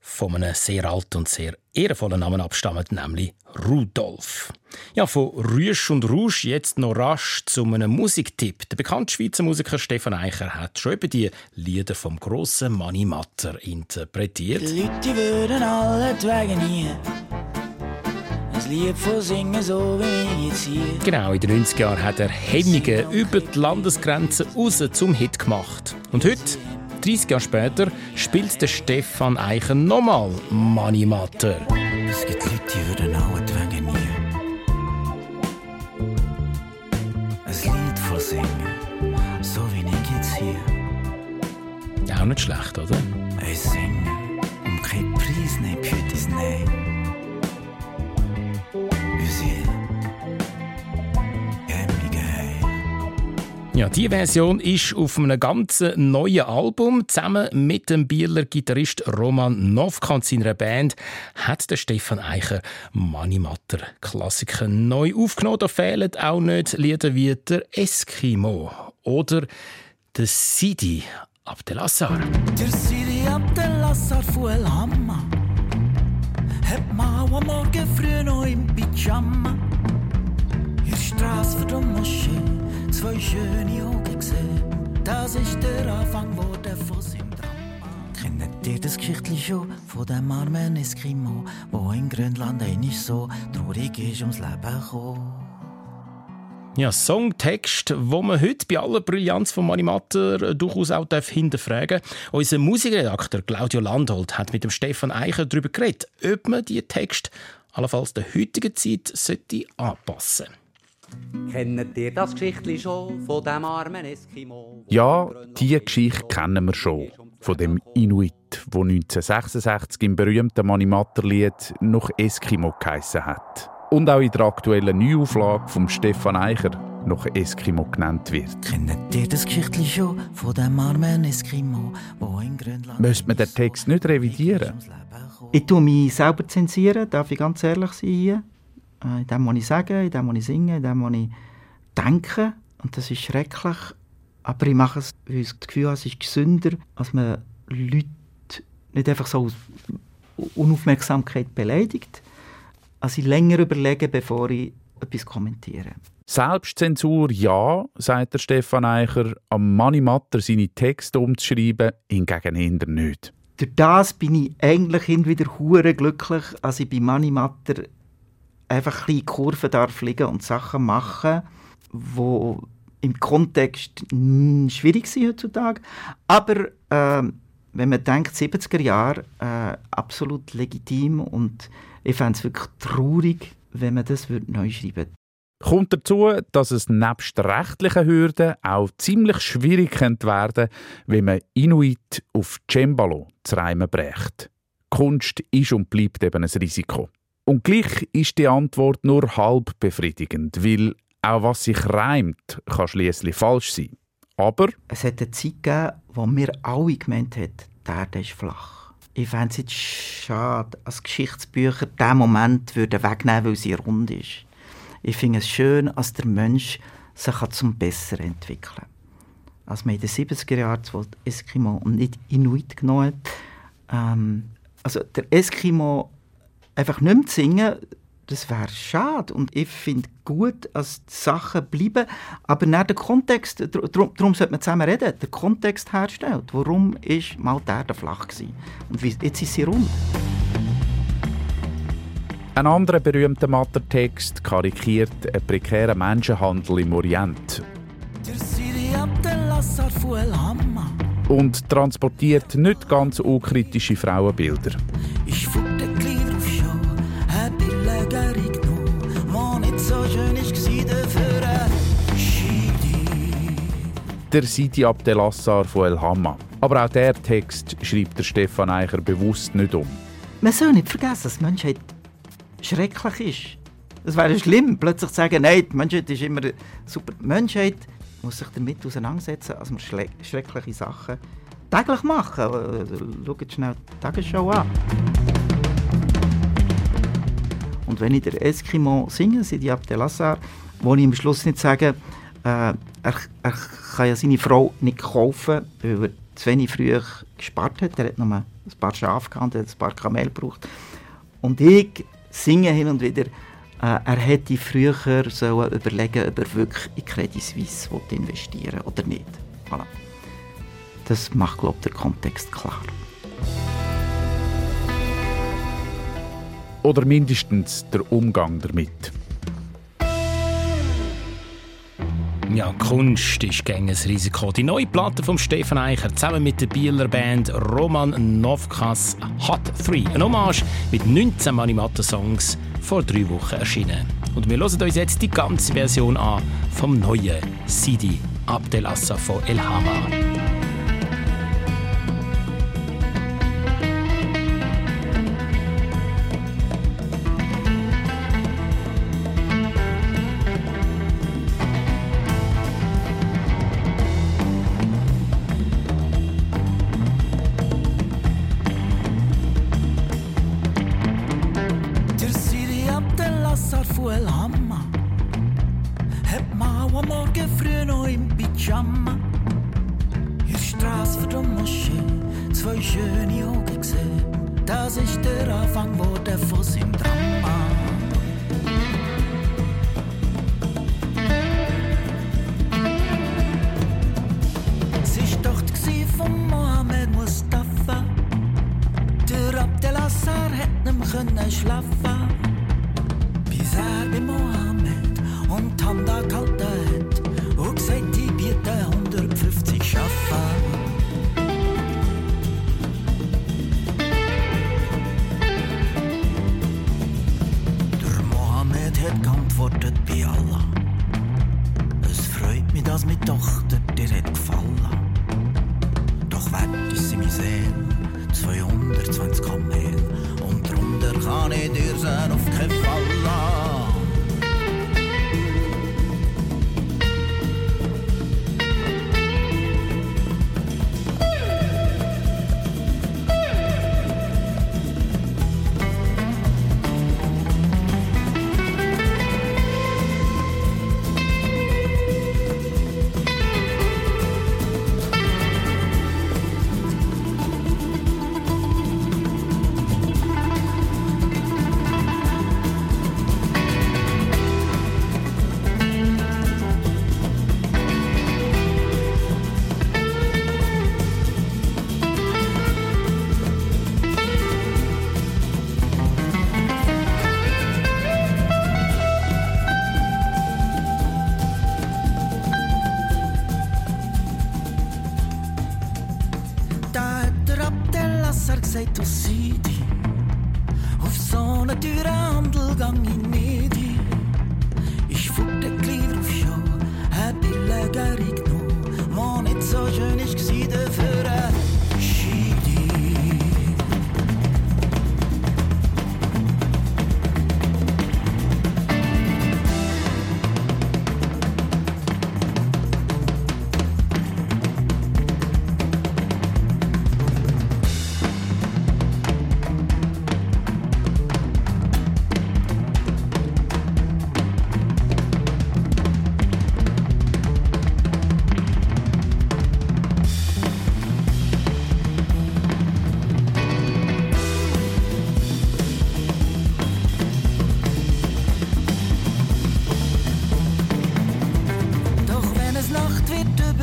von einem sehr alten und sehr ehrenvollen Namen abstammen, nämlich Rudolf. Ja, von Rüsch und Rouge jetzt noch rasch zu einem Musiktipp. Der bekannte Schweizer Musiker Stefan Eicher hat schon eben die Lieder vom grossen Manni Matter interpretiert. Die Leute würden alle wegen hier ein Lied von singen, so wie jetzt hier. Genau, in den 90er Jahren hat er Hemmungen über die Landesgrenzen raus zum Hit gemacht. Und heute, 30 Jahre später, spielt der Stefan Eicher nochmal Money Matter. Es gibt Leute, die würden alle wegen hier ein Lied von singen, so wie ich jetzt hier. auch nicht schlecht, oder? Ich singe Ja, die Version ist auf einem ganz neuen Album. Zusammen mit dem Bieler Gitarrist Roman Novka und seiner Band hat der Stefan Eicher Manimatter Klassiker neu aufgenommen. Da fehlen auch nicht Lieder wie der Eskimo oder der Sidi Abdelassar. Der Siri Abdelassar von El Hamma hat mal am Morgen früh noch im Pyjama der Straße vor der Moschee zwei schöne Augen gesehen. Das ist der Anfang wurde von seinem Drama. Kennt ihr das Geschichtli schon von dem armen Eskimo, wo in Grönland einmal so traurig ist ums Leben gekommen? Ja, Songtext, wo man heute bei aller Brillanz von Manimatter durchaus auch hinterfragen darf. Unser Musikredakteur Claudio Landholt hat mit dem Stefan Eicher darüber geredet, ob man die Text allenfalls der heutigen Zeit sollte anpassen Kennt ihr das Geschichtli schon von dem armen Eskimo? Ja, diese Geschichte kennen wir schon. Von dem Inuit, wo 1966 im berühmten Manimatter-Lied noch Eskimo geheissen hat. Und auch in der aktuellen Neuauflage von Stefan Eicher noch Eskimo genannt wird. Kennt ihr das Geschichtli schon von dem armen Eskimo, wo in Grönland... Müsste man den Text nicht revidieren? Ich tue mich selber zensieren, darf ich ganz ehrlich sein hier. Äh, In dem, was ich sage, in dem, was ich singe, in dem, was ich denke. Und das ist schrecklich. Aber ich mache es, weil ich das Gefühl habe, es ist gesünder, als man Leute nicht einfach so aus Unaufmerksamkeit beleidigt, als ich länger überlege, bevor ich etwas kommentiere. Selbstzensur ja, sagt der Stefan Eicher, am Manimatter seine Texte umzuschreiben, hingegen eher nicht. Durch das bin ich eigentlich hin wieder hure glücklich, als ich bei Manimatter einfach ein Kurven darf fliegen und Sachen machen, wo im Kontext schwierig sind heutzutage. Aber ähm, wenn man denkt, 70er Jahre, äh, absolut legitim und ich fände es wirklich traurig, wenn man das neu schreiben würde. Kommt dazu, dass es nebst rechtlichen Hürden auch ziemlich schwierig könnte werden wenn man Inuit auf Cembalo zu reimen brächt. Kunst ist und bleibt eben ein Risiko. Und gleich ist die Antwort nur halb befriedigend, weil auch was sich reimt, kann schließlich falsch sein. Aber Es hat eine Zeit gegeben, wo wir alle gemeint haben, die Erde ist flach. Ich fände es jetzt schade, als Geschichtsbücher diesen Moment würden wegnehmen weil sie rund ist. Ich finde es schön, als der Mensch sich zum Besseren entwickeln kann. Als man in den 70er Jahren das Eskimo und nicht Inuit genommen hat, ähm, also der Eskimo einfach nicht mehr zu singen, das wäre schade. Und ich finde gut, dass die Sachen bleiben, aber nicht der Kontext, darum, darum sollte man zusammen reden, der Kontext herstellt. Warum ist mal die Erde flach gewesen? Und wie, jetzt ist sie rund. ein anderer berühmter Mattertext karikiert einen prekären Menschenhandel im Orient Der und transportiert nicht ganz unkritische Frauenbilder. Ich Der Sidi Abdelassar von El Hamma. Aber auch der Text schreibt der Stefan Eicher bewusst nicht um. Man soll nicht vergessen, dass die Menschheit schrecklich ist. Es wäre schlimm, plötzlich zu sagen, nein, die Menschheit ist immer super. Die Menschheit muss sich damit auseinandersetzen, dass schle- schreckliche Sachen täglich machen. Äh, Schaut schnell die Tagesschau an. Und wenn ich der Eskimo singe, Sidi Abdelassar, wo ich am Schluss nicht sage, äh, er, er kann ja seine Frau nicht kaufen, weil er zu wenig früh gespart hat. Er hat nur ein paar Schafe gehabt, er hat ein paar Kamel gebraucht. Und ich singe hin und wieder, äh, er hätte früher sollen überlegen, ob er wirklich in Credit Suisse investieren oder nicht. Voilà. Das macht, glaube ich, der Kontext klar. Oder mindestens der Umgang damit. Ja, Kunst ist gegen ein Risiko. Die neue Platte von Stefan Eicher zusammen mit der Bieler Band Roman Novkas Hot 3. Ein Hommage mit 19 Manimatter-Songs vor drei Wochen erschienen. Und wir hören uns jetzt die ganze Version an vom neuen Sidi Abdelassa von El Hama.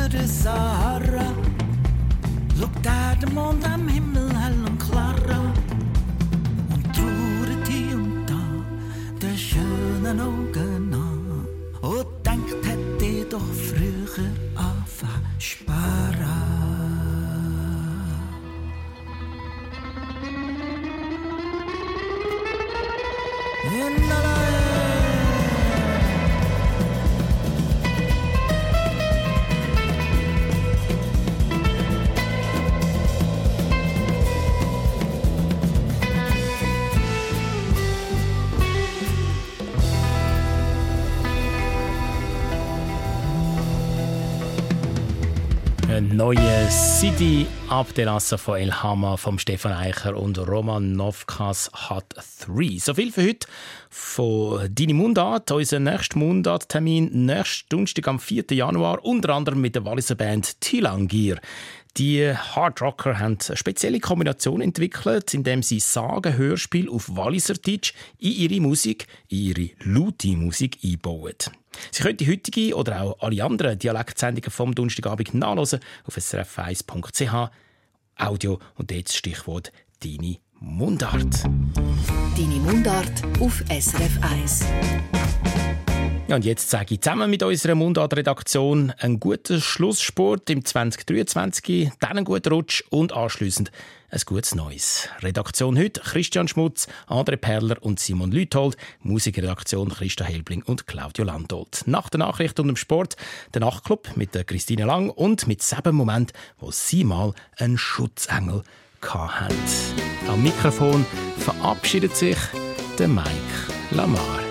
Wird über der Sahara, schaut er der Mond am Himmel hell und klar an und trauert hier und da der schönen Augen City Abdelasse von El Hama vom Stefan Eicher und Roman Novkas hat 3. So viel für heute von Deine Mundart. Unser nächster Mundarttermin nächsten Donnerstag am 4. Januar, unter anderem mit der Walliser Band Tilangir. Die Hard Rocker haben eine spezielle Kombination entwickelt, indem sie Sagen-Hörspiel auf Walliser Deutsch in ihre Musik, in ihre laute Musik einbauen. Sie können die heutige oder auch alle anderen Dialektsendungen vom Donnerstagabend nachlesen auf srf1.ch Audio und jetzt Stichwort «Deine Mundart». Deine Mundart auf SRF 1. Ja, und jetzt sage ich zusammen mit unserer Mundart-Redaktion einen guten Schlusssport im 2023, dann einen guten Rutsch und anschliessend ein gutes Neues. Redaktion heute Christian Schmutz, André Perler und Simon Lüthold, Musikredaktion Christa Helbling und Claudio Landolt. Nach der Nachricht und dem Sport der Nachtclub mit der Christine Lang und mit sieben Moment, wo sie mal einen Schutzengel hatten. Am Mikrofon verabschiedet sich der Mike Lamar.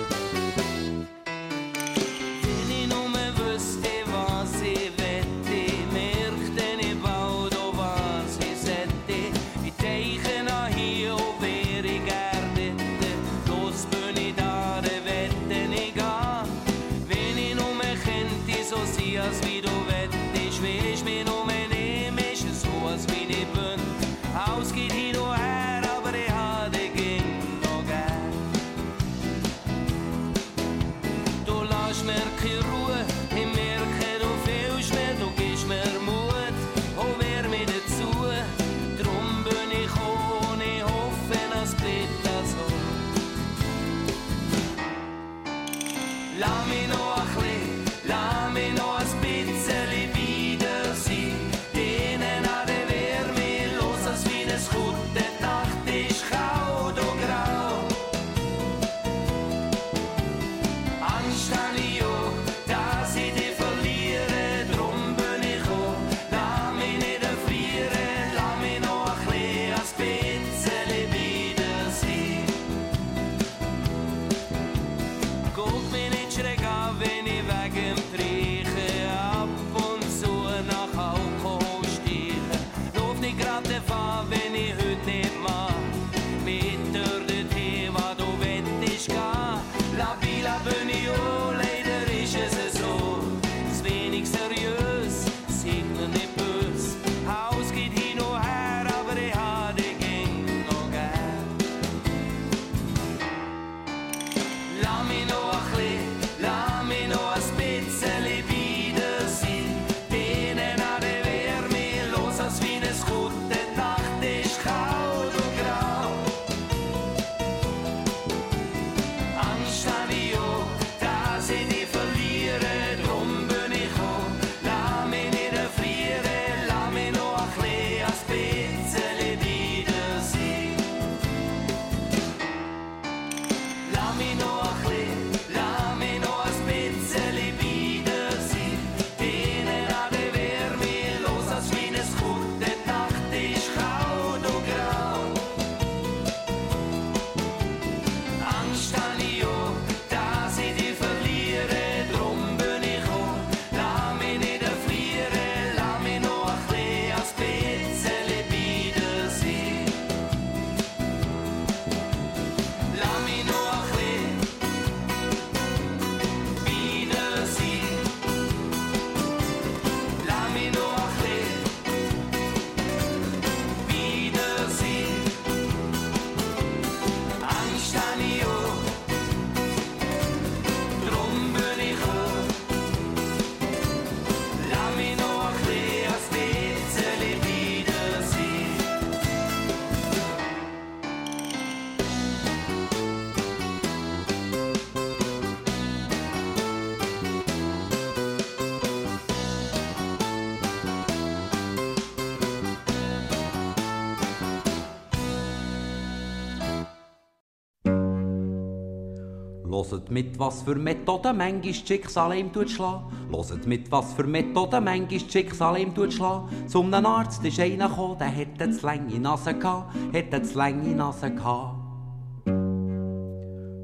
Leider Loset mit, was für Methoden manchmal Schicksal ihm tut schlagen. Loset mit, was für Methoden manchmal Schicksal ihm tut schlagen. Zum einem Arzt ist einer gekommen, der hätte zu lange Nase gehabt, hätte zu lange Nase gehabt.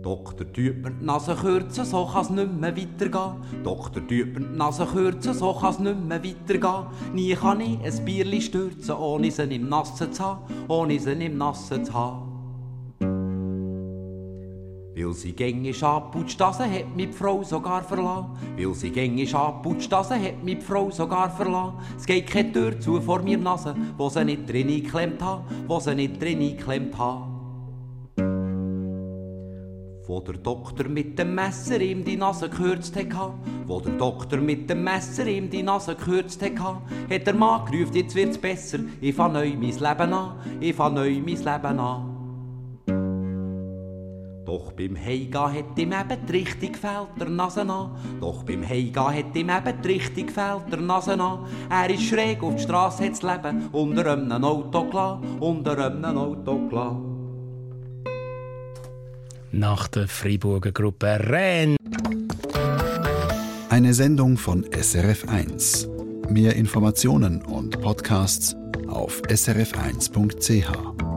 Doktor, tut mir die Nase kürzen, so kann's nicht mehr weitergehen. Doktor, tut mir die Nase kürzen, so kann's nicht mehr weitergehen. Nie kann ich ein Bierli stürzen, ohne sie im Nassen zu haben, ohne sie im Nassen zu haben. Weil sie gängisch abputscht, das hat mich Frau sogar verlassen. Weil sie gängisch abputscht, das hat mich Frau sogar verlassen. Es geht keine Tür zu vor mir Nase, wo sie nicht drin geklemmt hat, wo sie nicht drin geklemmt hat. Wo der Doktor mit dem Messer ihm die Nase gekürzt hat, wo der Doktor mit dem Messer ihm die Nase gekürzt hat, hat der Mann gerufen, jetzt wird's besser, ich fang neu mein Leben an, ich fang neu mein Leben an. Doch beim Heimgehen hat ihm eben die Richtung gefällt, der Nase an. Doch beim Heimgehen hat ihm eben die Richtung gefällt, der Nase an. Er ist schräg auf die Straße, hat das Leben unter einem Auto gelassen, unter einem Auto gelassen. Nach der Freiburger Gruppe Renn. Eine Sendung von SRF1. Mehr Informationen und Podcasts auf srf1.ch.